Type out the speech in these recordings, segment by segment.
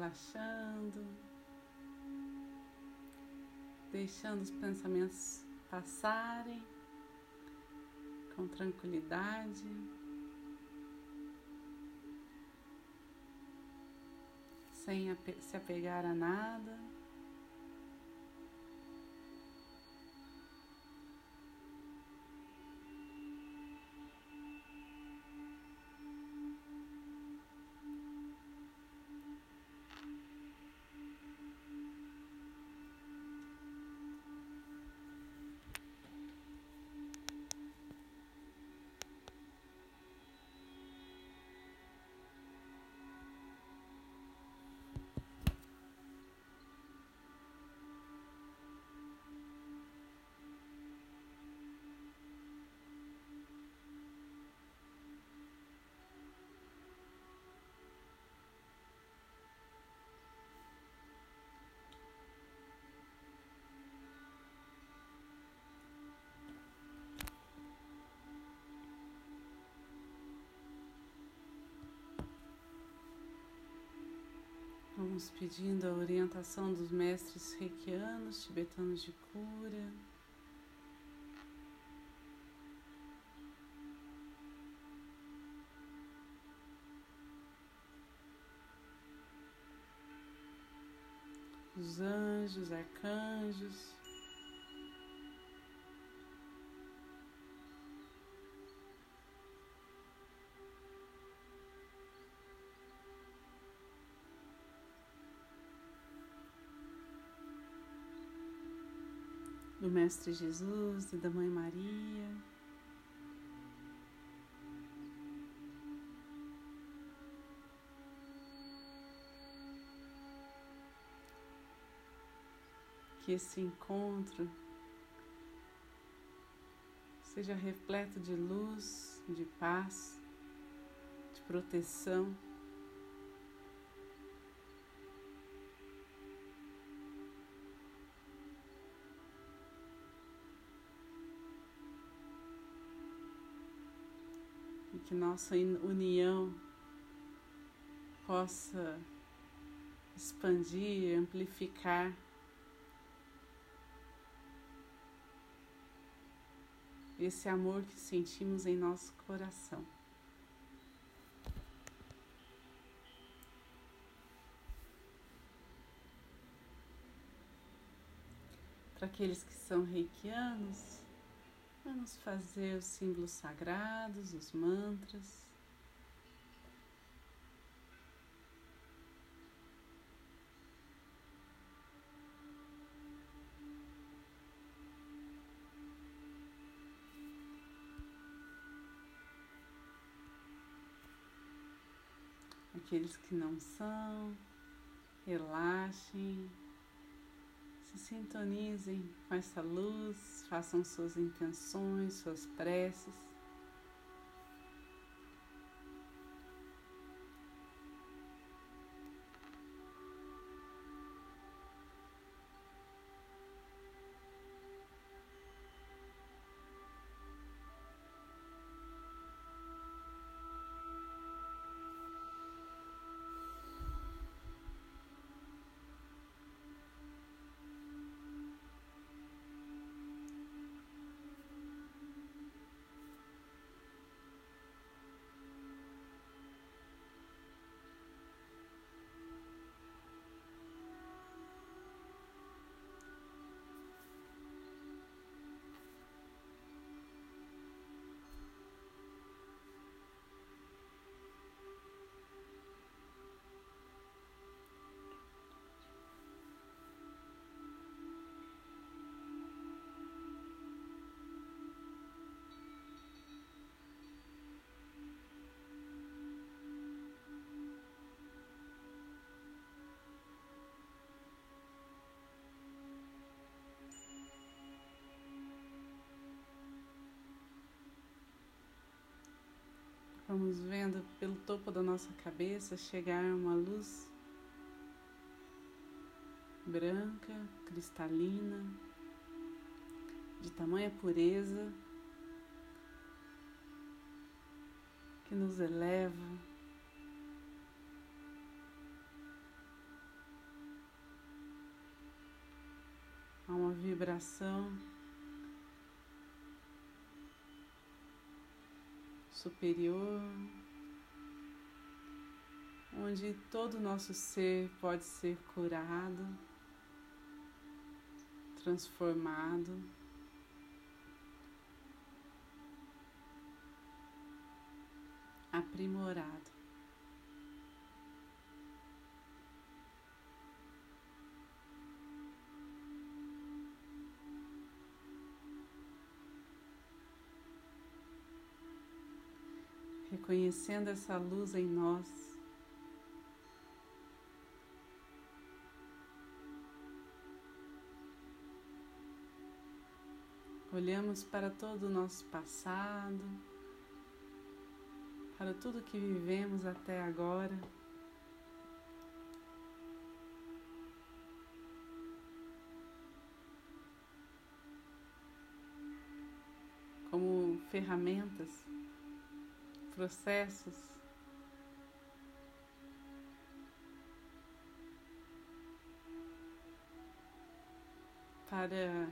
relaxando, deixando os pensamentos passarem com tranquilidade. Sem se apegar a nada. Pedindo a orientação dos mestres reikianos, tibetanos de cura. Os anjos, arcanjos. Do Mestre Jesus e da Mãe Maria. Que esse encontro seja repleto de luz, de paz, de proteção. Que nossa união possa expandir, amplificar esse amor que sentimos em nosso coração. Para aqueles que são reikianos, Vamos fazer os símbolos sagrados, os mantras. Aqueles que não são, relaxem. Se sintonizem com essa luz, façam suas intenções, suas preces. Vamos vendo pelo topo da nossa cabeça chegar uma luz branca, cristalina, de tamanha pureza, que nos eleva, a uma vibração superior, onde todo o nosso ser pode ser curado, transformado. Aprimorado. Reconhecendo essa luz em nós. Olhamos para todo o nosso passado, para tudo que vivemos até agora. Como ferramentas processos. Para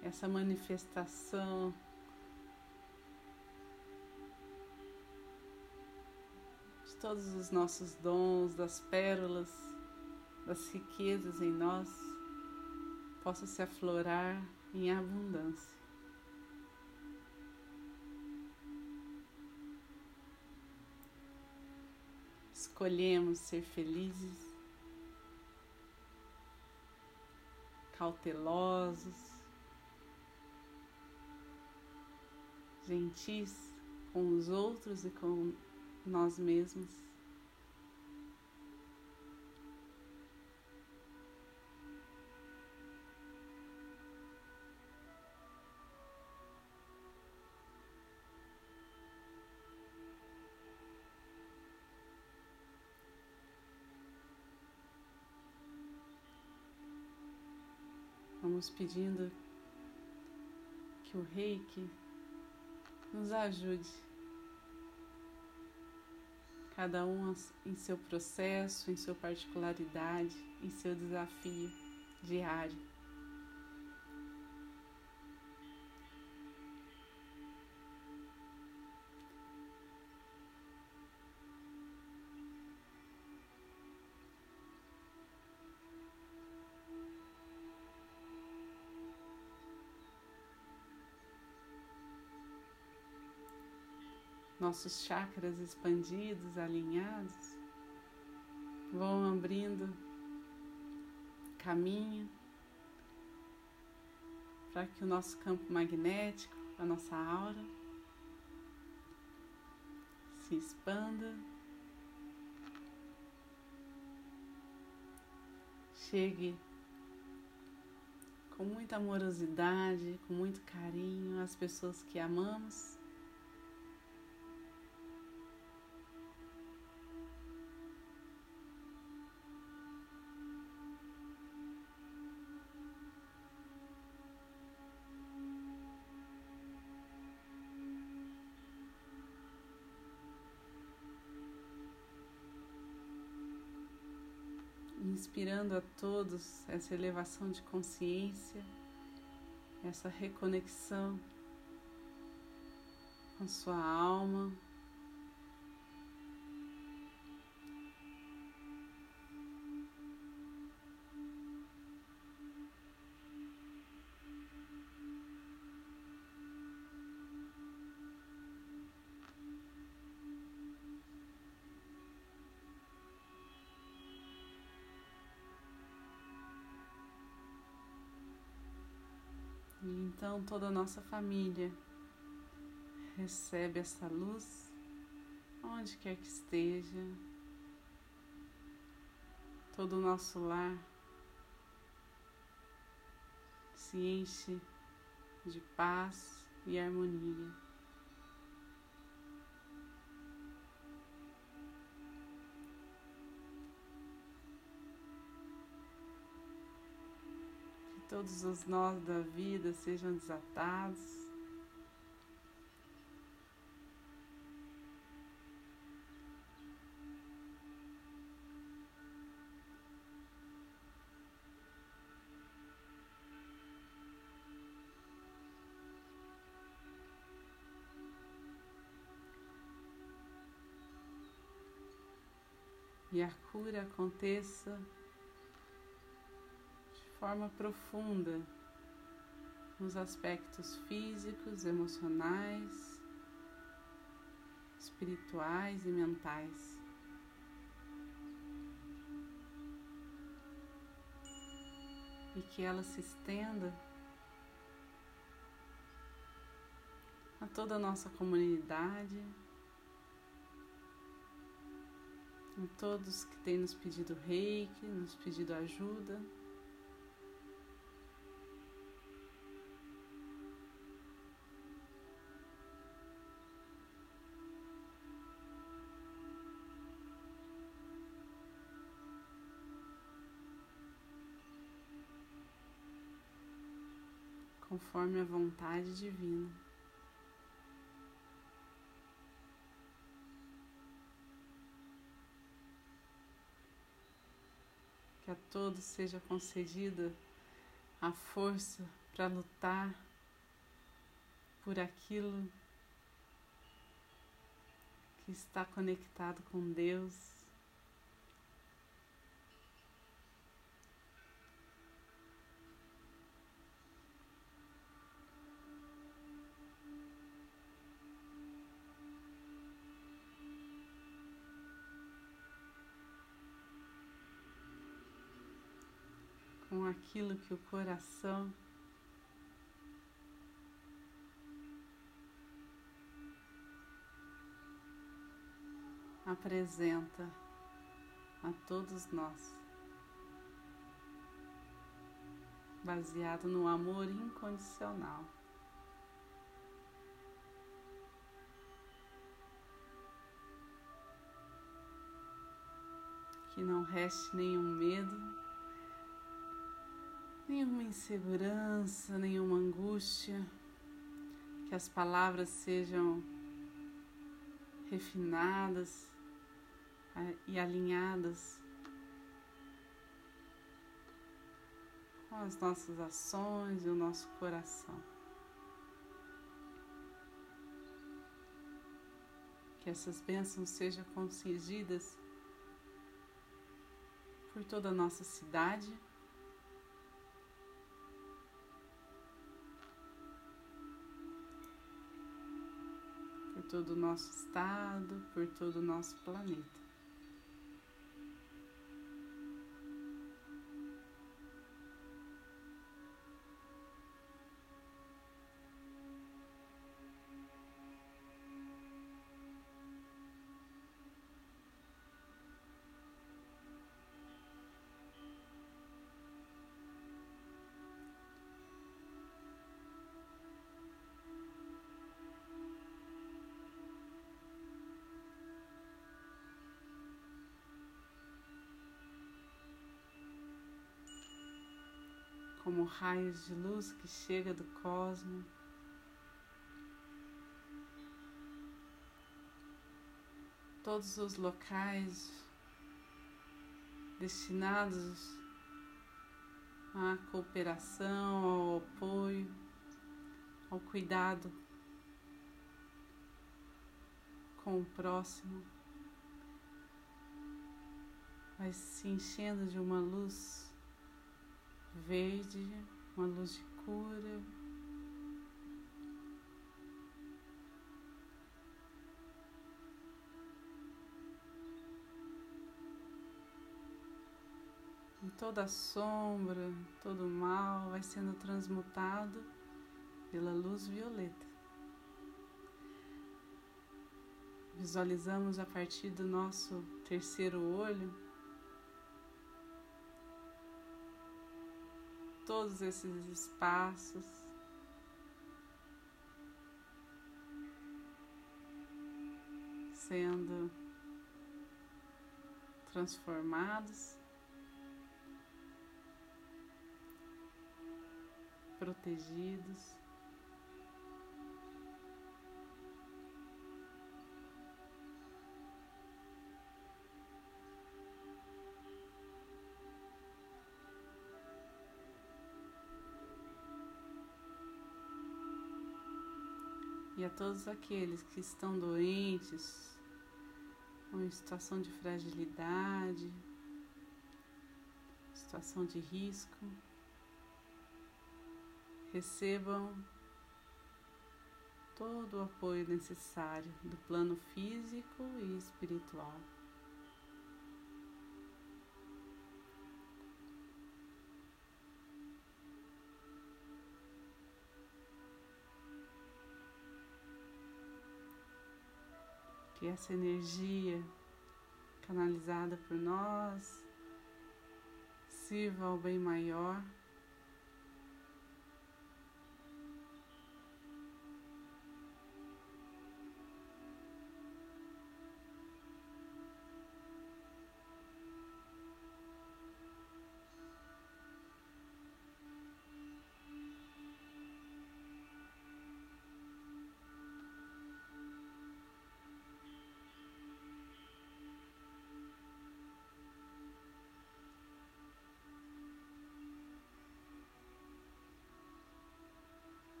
essa manifestação de todos os nossos dons, das pérolas, das riquezas em nós, possa se aflorar em abundância. Escolhemos ser felizes, cautelosos, gentis com os outros e com nós mesmos. Vamos pedindo que o reiki nos ajude, cada um em seu processo, em sua particularidade, em seu desafio diário. Nossos chakras expandidos, alinhados, vão abrindo caminho para que o nosso campo magnético, a nossa aura, se expanda, chegue com muita amorosidade, com muito carinho às pessoas que amamos a todos essa elevação de consciência, essa reconexão com sua alma. Então toda a nossa família recebe essa luz onde quer que esteja, todo o nosso lar se enche de paz e harmonia. todos os nós da vida sejam desatados. E a cura aconteça forma profunda nos aspectos físicos, emocionais, espirituais e mentais. E que ela se estenda a toda a nossa comunidade, a todos que têm nos pedido reiki, nos pedido ajuda. Conforme a vontade divina. que a todos seja concedida a força para lutar por aquilo que está conectado com Deus. Com aquilo que o coração apresenta a todos nós, baseado no amor incondicional. Que não reste nenhum medo nenhuma insegurança, nenhuma angústia, que as palavras sejam refinadas e alinhadas com as nossas ações e o nosso coração. Que essas bênçãos sejam concedidas por toda a nossa cidade todo o nosso estado, por todo o nosso planeta. Como raios de luz que chega do cosmo. Todos os locais destinados à cooperação, ao apoio, ao cuidado com o próximo, vai se enchendo de uma luz verde, uma luz de cura. E toda sombra, todo mal vai sendo transmutado pela luz violeta. Visualizamos a partir do nosso terceiro olho todos esses espaços. Sendo transformados, protegidos. E a todos aqueles que estão doentes, estão em situação de fragilidade, situação de risco, recebam todo o apoio necessário do plano físico e espiritual. Essa energia canalizada por nós sirva ao bem maior.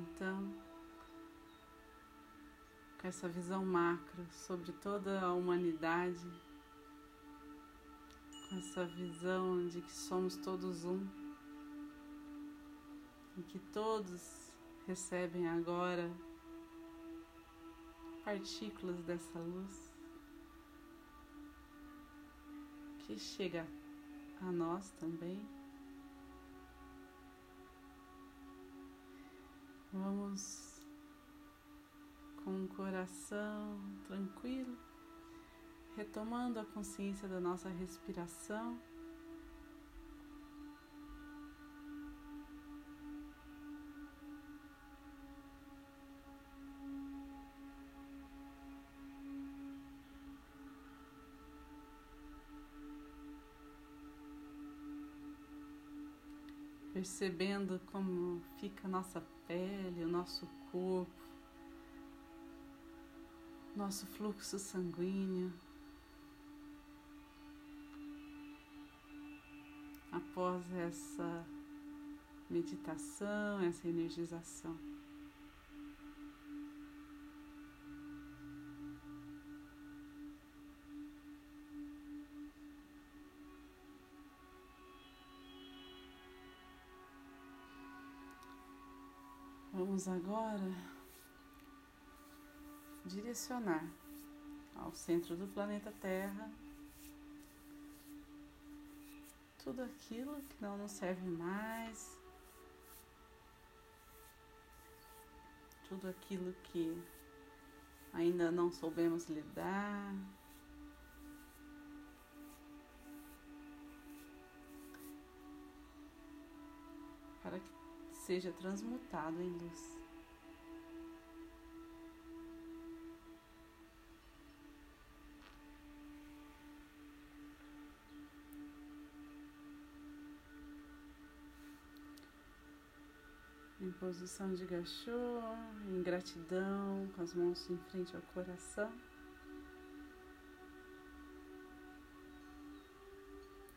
Então, com essa visão macro sobre toda a humanidade, com essa visão de que somos todos um, e que todos recebem agora partículas dessa luz que chega a nós também. Vamos com o coração tranquilo, retomando a consciência da nossa respiração. Percebendo como fica a nossa pele, o nosso corpo, nosso fluxo sanguíneo. Após essa meditação, essa energização. Vamos agora direcionar ao centro do planeta Terra tudo aquilo que não nos serve mais, tudo aquilo que ainda não soubemos lidar. Para que seja transmutado em luz. Em posição de gachô, em gratidão, com as mãos em frente ao coração.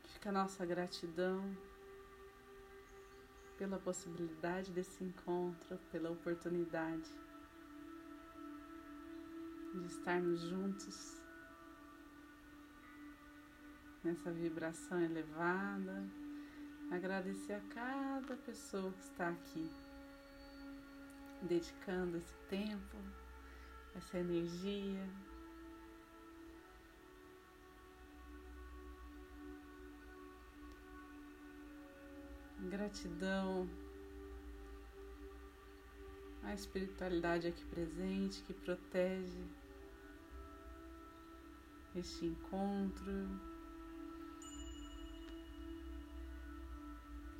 Fica a nossa gratidão pela possibilidade desse encontro, pela oportunidade de estarmos juntos nessa vibração elevada. Agradecer a cada pessoa que está aqui, dedicando esse tempo, essa energia, Gratidão à espiritualidade aqui presente que protege este encontro,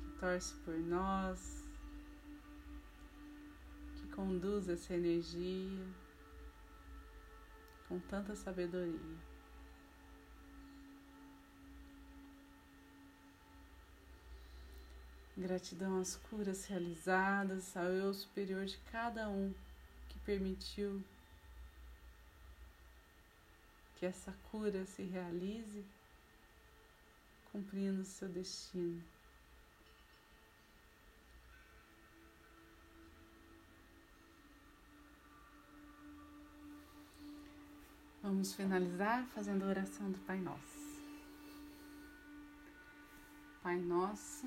que torce por nós, que conduz essa energia com tanta sabedoria. Gratidão às curas realizadas, ao eu superior de cada um que permitiu que essa cura se realize, cumprindo seu destino. Vamos finalizar fazendo a oração do Pai Nosso. Pai Nosso,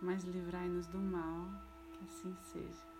mas livrai-nos do mal, que assim seja.